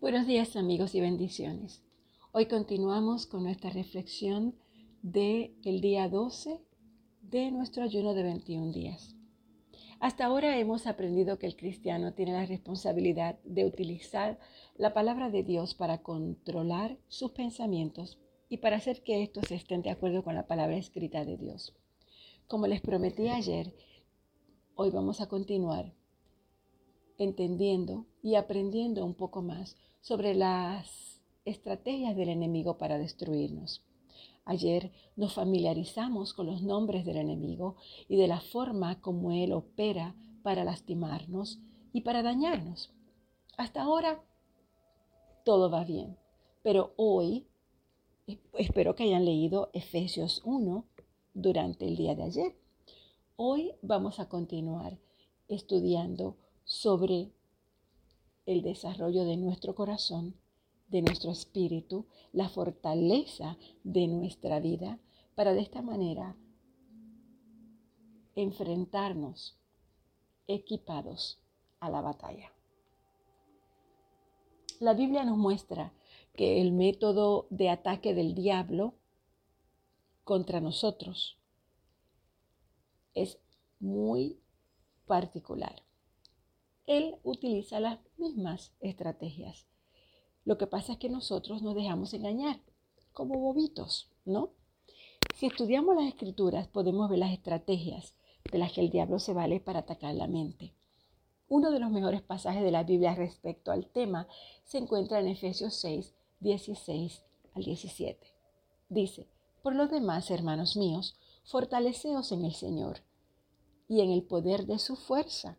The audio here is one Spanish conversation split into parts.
Buenos días amigos y bendiciones. Hoy continuamos con nuestra reflexión del el día 12 de nuestro ayuno de 21 días. Hasta ahora hemos aprendido que el cristiano tiene la responsabilidad de utilizar la palabra de Dios para controlar sus pensamientos y para hacer que estos estén de acuerdo con la palabra escrita de Dios. Como les prometí ayer, hoy vamos a continuar entendiendo y aprendiendo un poco más sobre las estrategias del enemigo para destruirnos. Ayer nos familiarizamos con los nombres del enemigo y de la forma como él opera para lastimarnos y para dañarnos. Hasta ahora todo va bien, pero hoy espero que hayan leído Efesios 1 durante el día de ayer. Hoy vamos a continuar estudiando sobre el desarrollo de nuestro corazón, de nuestro espíritu, la fortaleza de nuestra vida, para de esta manera enfrentarnos equipados a la batalla. La Biblia nos muestra que el método de ataque del diablo contra nosotros es muy particular él utiliza las mismas estrategias. Lo que pasa es que nosotros nos dejamos engañar, como bobitos, ¿no? Si estudiamos las escrituras, podemos ver las estrategias de las que el diablo se vale para atacar la mente. Uno de los mejores pasajes de la Biblia respecto al tema se encuentra en Efesios 6, 16 al 17. Dice, por lo demás, hermanos míos, fortaleceos en el Señor y en el poder de su fuerza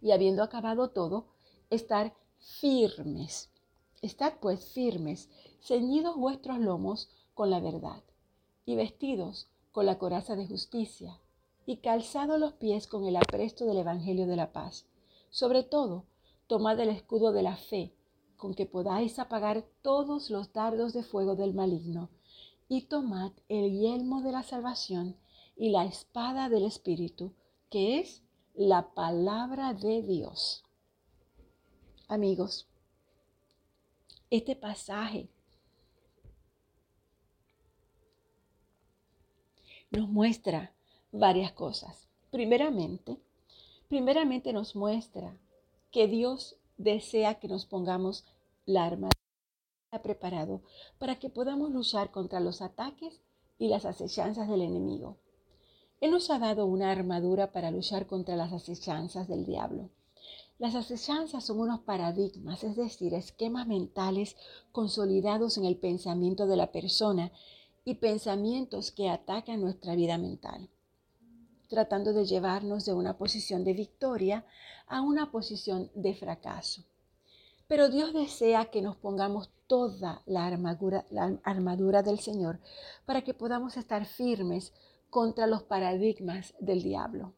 y habiendo acabado todo, estar firmes. Estad pues firmes, ceñidos vuestros lomos con la verdad, y vestidos con la coraza de justicia, y calzados los pies con el apresto del Evangelio de la paz. Sobre todo, tomad el escudo de la fe, con que podáis apagar todos los dardos de fuego del maligno, y tomad el yelmo de la salvación y la espada del Espíritu, que es la palabra de Dios. Amigos, este pasaje nos muestra varias cosas. Primeramente, primeramente nos muestra que Dios desea que nos pongamos la armadura preparado para que podamos luchar contra los ataques y las acechanzas del enemigo. Él nos ha dado una armadura para luchar contra las acechanzas del diablo. Las acechanzas son unos paradigmas, es decir, esquemas mentales consolidados en el pensamiento de la persona y pensamientos que atacan nuestra vida mental, tratando de llevarnos de una posición de victoria a una posición de fracaso. Pero Dios desea que nos pongamos toda la armadura, la armadura del Señor para que podamos estar firmes contra los paradigmas del diablo.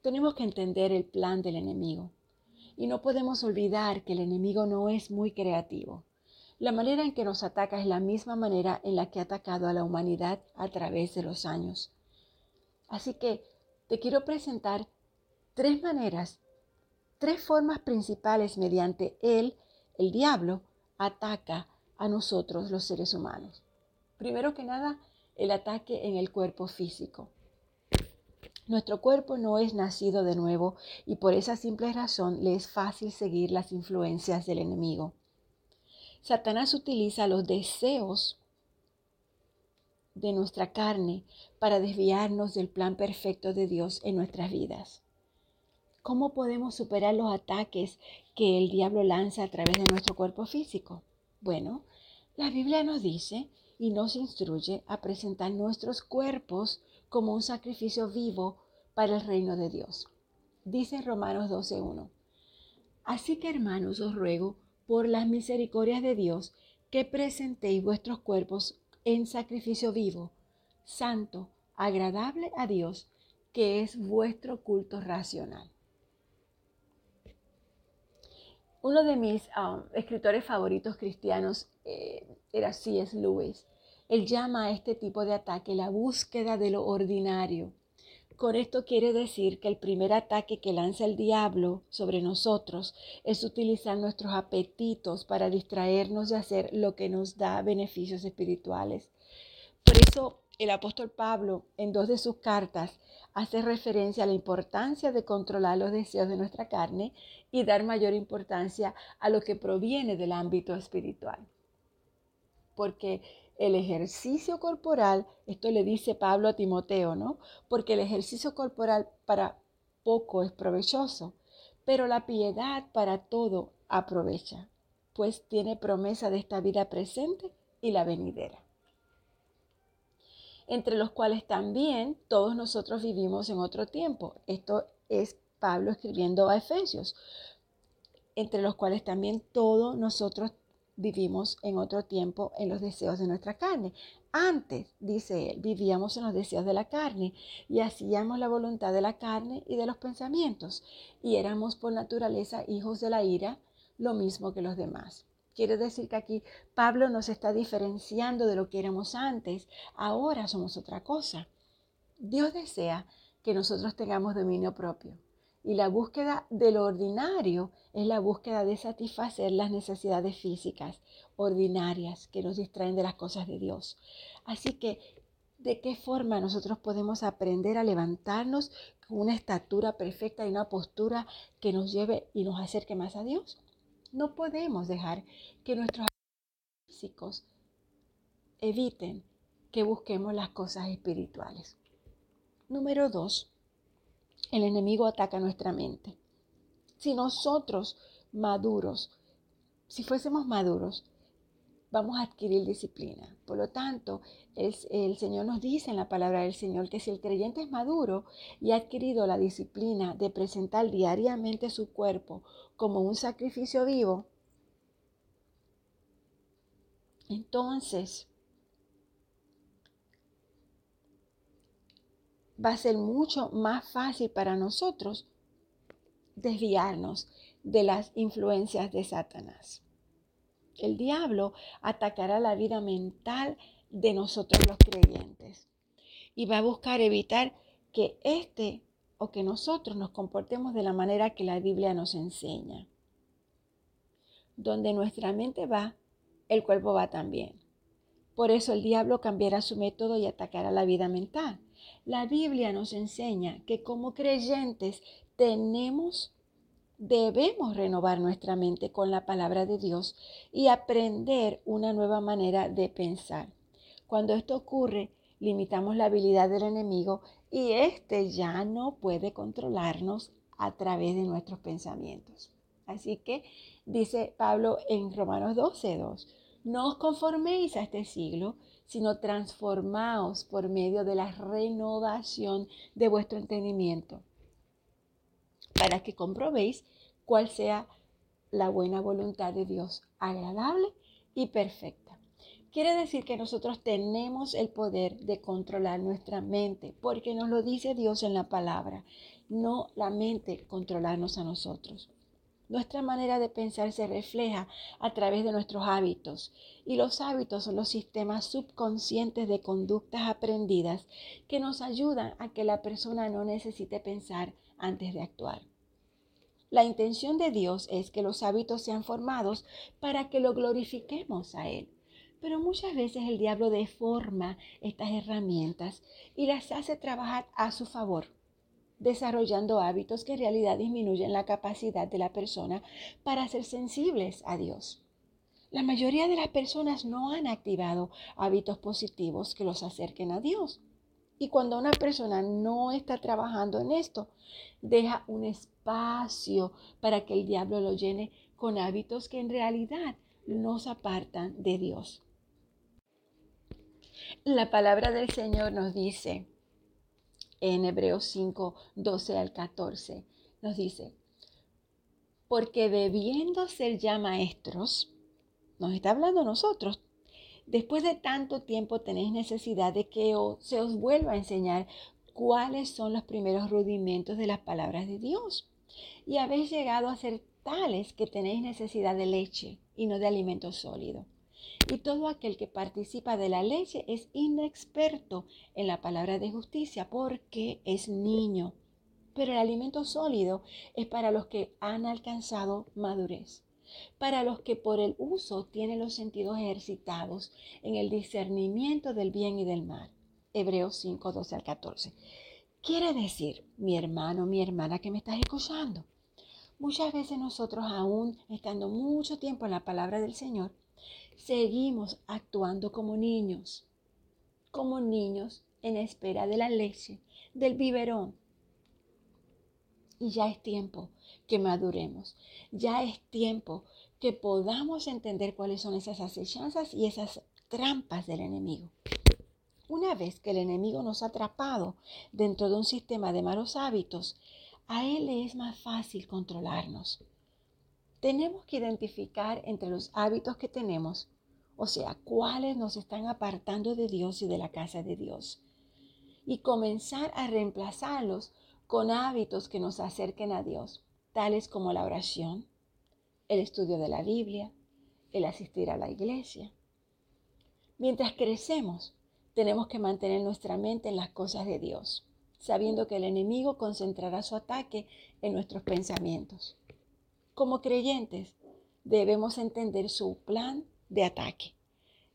Tenemos que entender el plan del enemigo y no podemos olvidar que el enemigo no es muy creativo. La manera en que nos ataca es la misma manera en la que ha atacado a la humanidad a través de los años. Así que te quiero presentar tres maneras, tres formas principales mediante él, el diablo, ataca a nosotros los seres humanos. Primero que nada, el ataque en el cuerpo físico. Nuestro cuerpo no es nacido de nuevo y por esa simple razón le es fácil seguir las influencias del enemigo. Satanás utiliza los deseos de nuestra carne para desviarnos del plan perfecto de Dios en nuestras vidas. ¿Cómo podemos superar los ataques que el diablo lanza a través de nuestro cuerpo físico? Bueno, la Biblia nos dice y nos instruye a presentar nuestros cuerpos como un sacrificio vivo para el reino de Dios. Dice Romanos 12.1. Así que hermanos, os ruego, por las misericordias de Dios, que presentéis vuestros cuerpos en sacrificio vivo, santo, agradable a Dios, que es vuestro culto racional. Uno de mis um, escritores favoritos cristianos eh, era C.S. Lewis. Él llama a este tipo de ataque la búsqueda de lo ordinario. Con esto quiere decir que el primer ataque que lanza el diablo sobre nosotros es utilizar nuestros apetitos para distraernos de hacer lo que nos da beneficios espirituales. Por eso el apóstol Pablo en dos de sus cartas hace referencia a la importancia de controlar los deseos de nuestra carne y dar mayor importancia a lo que proviene del ámbito espiritual. Porque el ejercicio corporal, esto le dice Pablo a Timoteo, ¿no? Porque el ejercicio corporal para poco es provechoso, pero la piedad para todo aprovecha, pues tiene promesa de esta vida presente y la venidera entre los cuales también todos nosotros vivimos en otro tiempo. Esto es Pablo escribiendo a Efesios, entre los cuales también todos nosotros vivimos en otro tiempo en los deseos de nuestra carne. Antes, dice él, vivíamos en los deseos de la carne y hacíamos la voluntad de la carne y de los pensamientos y éramos por naturaleza hijos de la ira, lo mismo que los demás. Quiere decir que aquí Pablo nos está diferenciando de lo que éramos antes. Ahora somos otra cosa. Dios desea que nosotros tengamos dominio propio. Y la búsqueda de lo ordinario es la búsqueda de satisfacer las necesidades físicas ordinarias que nos distraen de las cosas de Dios. Así que, ¿de qué forma nosotros podemos aprender a levantarnos con una estatura perfecta y una postura que nos lleve y nos acerque más a Dios? No podemos dejar que nuestros físicos eviten que busquemos las cosas espirituales. Número dos, el enemigo ataca nuestra mente. Si nosotros maduros, si fuésemos maduros, vamos a adquirir disciplina. Por lo tanto, el, Señor nos dice en la palabra del Señor que si el creyente es maduro y ha adquirido la disciplina de presentar diariamente su cuerpo como un sacrificio vivo, entonces va a ser mucho más fácil para nosotros desviarnos de las influencias de Satanás. El diablo atacará la vida mental de nosotros los creyentes y va a buscar evitar que éste o que nosotros nos comportemos de la manera que la Biblia nos enseña. Donde nuestra mente va, el cuerpo va también. Por eso el diablo cambiará su método y atacará la vida mental. La Biblia nos enseña que como creyentes tenemos debemos renovar nuestra mente con la palabra de Dios y aprender una nueva manera de pensar. Cuando esto ocurre, limitamos la habilidad del enemigo y éste ya no puede controlarnos a través de nuestros pensamientos. Así que dice Pablo en Romanos 12:2, no os conforméis a este siglo, sino transformaos por medio de la renovación de vuestro entendimiento para que comprobéis cuál sea la buena voluntad de Dios, agradable y perfecta. Quiere decir que nosotros tenemos el poder de controlar nuestra mente, porque nos lo dice Dios en la palabra, no la mente controlarnos a nosotros. Nuestra manera de pensar se refleja a través de nuestros hábitos y los hábitos son los sistemas subconscientes de conductas aprendidas que nos ayudan a que la persona no necesite pensar antes de actuar. La intención de Dios es que los hábitos sean formados para que lo glorifiquemos a Él. Pero muchas veces el diablo deforma estas herramientas y las hace trabajar a su favor, desarrollando hábitos que en realidad disminuyen la capacidad de la persona para ser sensibles a Dios. La mayoría de las personas no han activado hábitos positivos que los acerquen a Dios. Y cuando una persona no está trabajando en esto, deja un espacio para que el diablo lo llene con hábitos que en realidad nos apartan de Dios. La palabra del Señor nos dice en Hebreos 5, 12 al 14, nos dice, porque debiendo ser ya maestros, nos está hablando nosotros, después de tanto tiempo tenéis necesidad de que se os vuelva a enseñar cuáles son los primeros rudimentos de las palabras de Dios. Y habéis llegado a ser tales que tenéis necesidad de leche y no de alimento sólido. Y todo aquel que participa de la leche es inexperto en la palabra de justicia porque es niño. Pero el alimento sólido es para los que han alcanzado madurez, para los que por el uso tienen los sentidos ejercitados en el discernimiento del bien y del mal. Hebreos 5, 12 al 14. Quiere decir, mi hermano, mi hermana que me estás escuchando, muchas veces nosotros aún estando mucho tiempo en la palabra del Señor, seguimos actuando como niños, como niños en espera de la leche, del biberón. Y ya es tiempo que maduremos, ya es tiempo que podamos entender cuáles son esas acechanzas y esas trampas del enemigo. Una vez que el enemigo nos ha atrapado dentro de un sistema de malos hábitos, a él le es más fácil controlarnos. Tenemos que identificar entre los hábitos que tenemos, o sea, cuáles nos están apartando de Dios y de la casa de Dios, y comenzar a reemplazarlos con hábitos que nos acerquen a Dios, tales como la oración, el estudio de la Biblia, el asistir a la iglesia. Mientras crecemos, tenemos que mantener nuestra mente en las cosas de Dios, sabiendo que el enemigo concentrará su ataque en nuestros pensamientos. Como creyentes, debemos entender su plan de ataque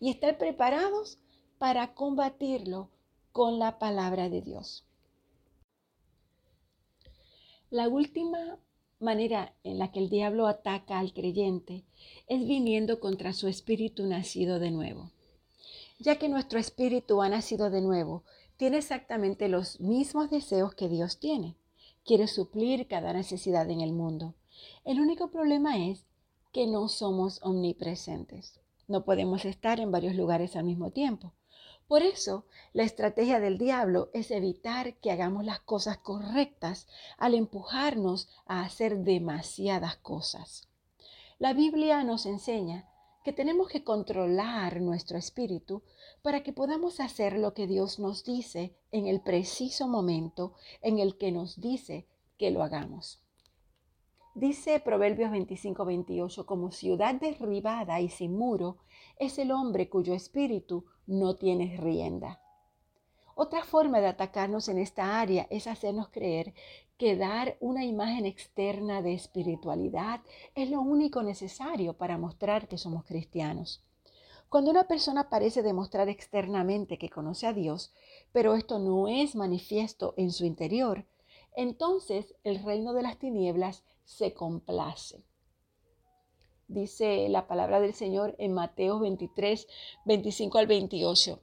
y estar preparados para combatirlo con la palabra de Dios. La última manera en la que el diablo ataca al creyente es viniendo contra su espíritu nacido de nuevo ya que nuestro espíritu ha nacido de nuevo, tiene exactamente los mismos deseos que Dios tiene. Quiere suplir cada necesidad en el mundo. El único problema es que no somos omnipresentes. No podemos estar en varios lugares al mismo tiempo. Por eso, la estrategia del diablo es evitar que hagamos las cosas correctas al empujarnos a hacer demasiadas cosas. La Biblia nos enseña que tenemos que controlar nuestro espíritu para que podamos hacer lo que Dios nos dice en el preciso momento en el que nos dice que lo hagamos. Dice Proverbios 25, 28, como ciudad derribada y sin muro es el hombre cuyo espíritu no tiene rienda. Otra forma de atacarnos en esta área es hacernos creer que dar una imagen externa de espiritualidad es lo único necesario para mostrar que somos cristianos. Cuando una persona parece demostrar externamente que conoce a Dios, pero esto no es manifiesto en su interior, entonces el reino de las tinieblas se complace. Dice la palabra del Señor en Mateo 23, 25 al 28.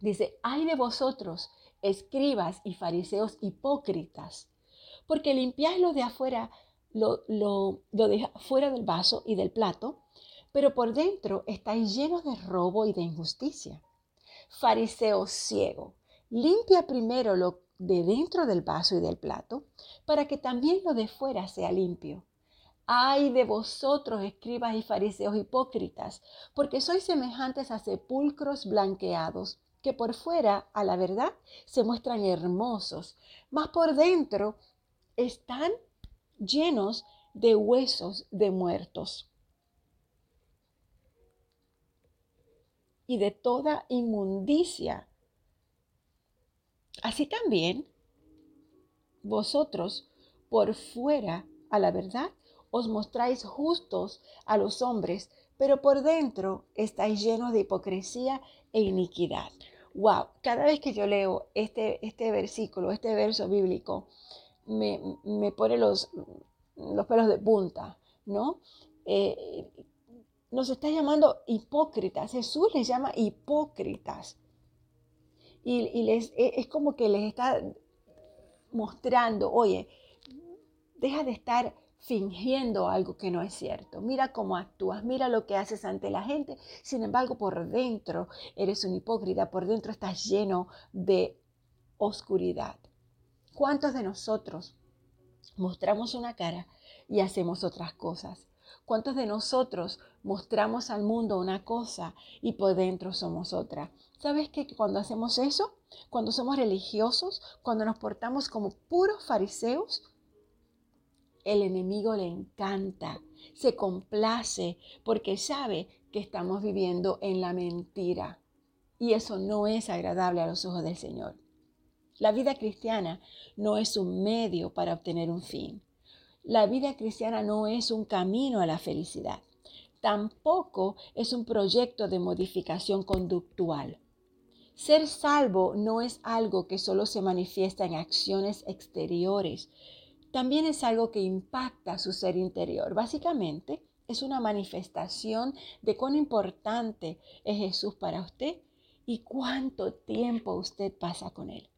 Dice, ay de vosotros, escribas y fariseos hipócritas, porque limpiáis lo de afuera, lo, lo, de afuera del vaso y del plato, pero por dentro estáis llenos de robo y de injusticia. Fariseo ciego, limpia primero lo de dentro del vaso y del plato, para que también lo de fuera sea limpio. Ay de vosotros, escribas y fariseos hipócritas, porque sois semejantes a sepulcros blanqueados que por fuera, a la verdad, se muestran hermosos, mas por dentro están llenos de huesos de muertos y de toda inmundicia. Así también, vosotros por fuera, a la verdad, os mostráis justos a los hombres, pero por dentro estáis llenos de hipocresía e iniquidad. Wow, cada vez que yo leo este, este versículo, este verso bíblico, me, pone los, los pelos de punta, ¿no? Eh, nos está llamando hipócritas. Jesús les llama hipócritas. Y, les, e, es como que les está mostrando, oye, deja de estar fingiendo algo que no es cierto. Mira cómo actúas, mira lo que haces ante la gente. Sin embargo, por dentro eres un hipócrita, por dentro estás lleno de oscuridad. ¿Cuántos de nosotros mostramos una cara y hacemos otras cosas. ¿Cuántos de nosotros mostramos al mundo una cosa y por dentro somos otra? ¿Sabes que cuando hacemos eso, cuando somos religiosos, cuando nos portamos como puros fariseos, el enemigo le encanta, se complace porque sabe que estamos viviendo en la mentira. Y eso no es agradable a los ojos del Señor. La vida cristiana no es un medio para obtener un fin. La vida cristiana no es un camino a la felicidad. Tampoco es un proyecto de modificación conductual. Ser salvo no es algo que solo se manifiesta en acciones exteriores. También es algo que impacta su ser interior. Básicamente, es una manifestación de cuán importante es Jesús para usted y cuánto tiempo usted pasa con Él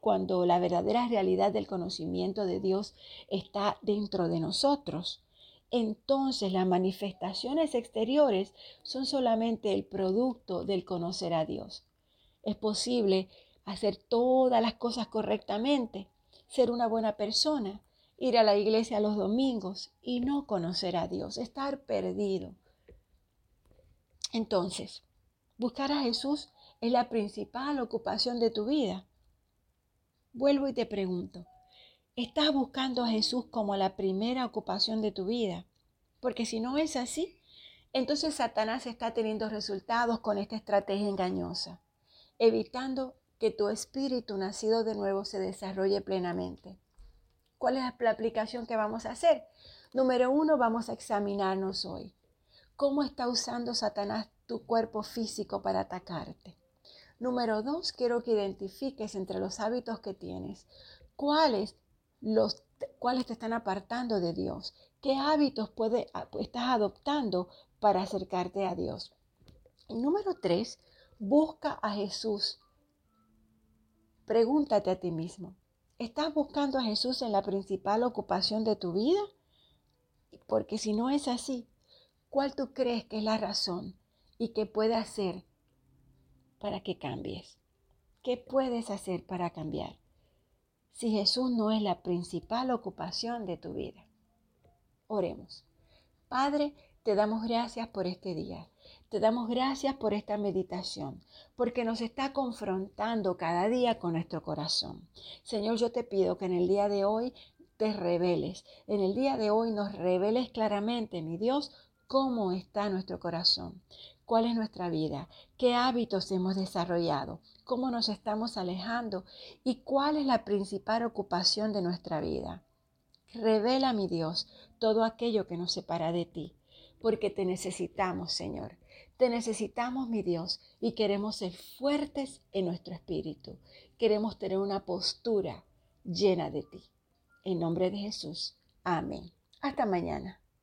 cuando la verdadera realidad del conocimiento de Dios está dentro de nosotros. Entonces las manifestaciones exteriores son solamente el producto del conocer a Dios. Es posible hacer todas las cosas correctamente, ser una buena persona, ir a la iglesia los domingos y no conocer a Dios, estar perdido. Entonces, buscar a Jesús es la principal ocupación de tu vida. Vuelvo y te pregunto, ¿estás buscando a Jesús como la primera ocupación de tu vida? Porque si no es así, entonces Satanás está teniendo resultados con esta estrategia engañosa, evitando que tu espíritu nacido de nuevo se desarrolle plenamente. ¿Cuál es la aplicación que vamos a hacer? Número uno, vamos a examinarnos hoy. ¿Cómo está usando Satanás tu cuerpo físico para atacarte? Número dos, quiero que identifiques entre los hábitos que tienes cuáles, los, cuáles te están apartando de Dios. ¿Qué hábitos puede, estás adoptando para acercarte a Dios? Número tres, busca a Jesús. Pregúntate a ti mismo, ¿estás buscando a Jesús en la principal ocupación de tu vida? Porque si no es así, ¿cuál tú crees que es la razón y que puede hacer para que cambies? ¿Qué puedes hacer para cambiar? Si Jesús no es la principal ocupación de tu vida. Oremos. Padre, te damos gracias por este día. Te damos gracias por esta meditación, porque nos está confrontando cada día con nuestro corazón. Señor, yo te pido que en el día de hoy te reveles. En el día de hoy nos reveles claramente, mi Dios, cómo está nuestro corazón cuál es nuestra vida, qué hábitos hemos desarrollado, cómo nos estamos alejando y cuál es la principal ocupación de nuestra vida. Revela, mi Dios, todo aquello que nos separa de ti, porque te necesitamos, Señor. Te necesitamos, mi Dios, y queremos ser fuertes en nuestro espíritu. Queremos tener una postura llena de ti. En nombre de Jesús. Amén. Hasta mañana.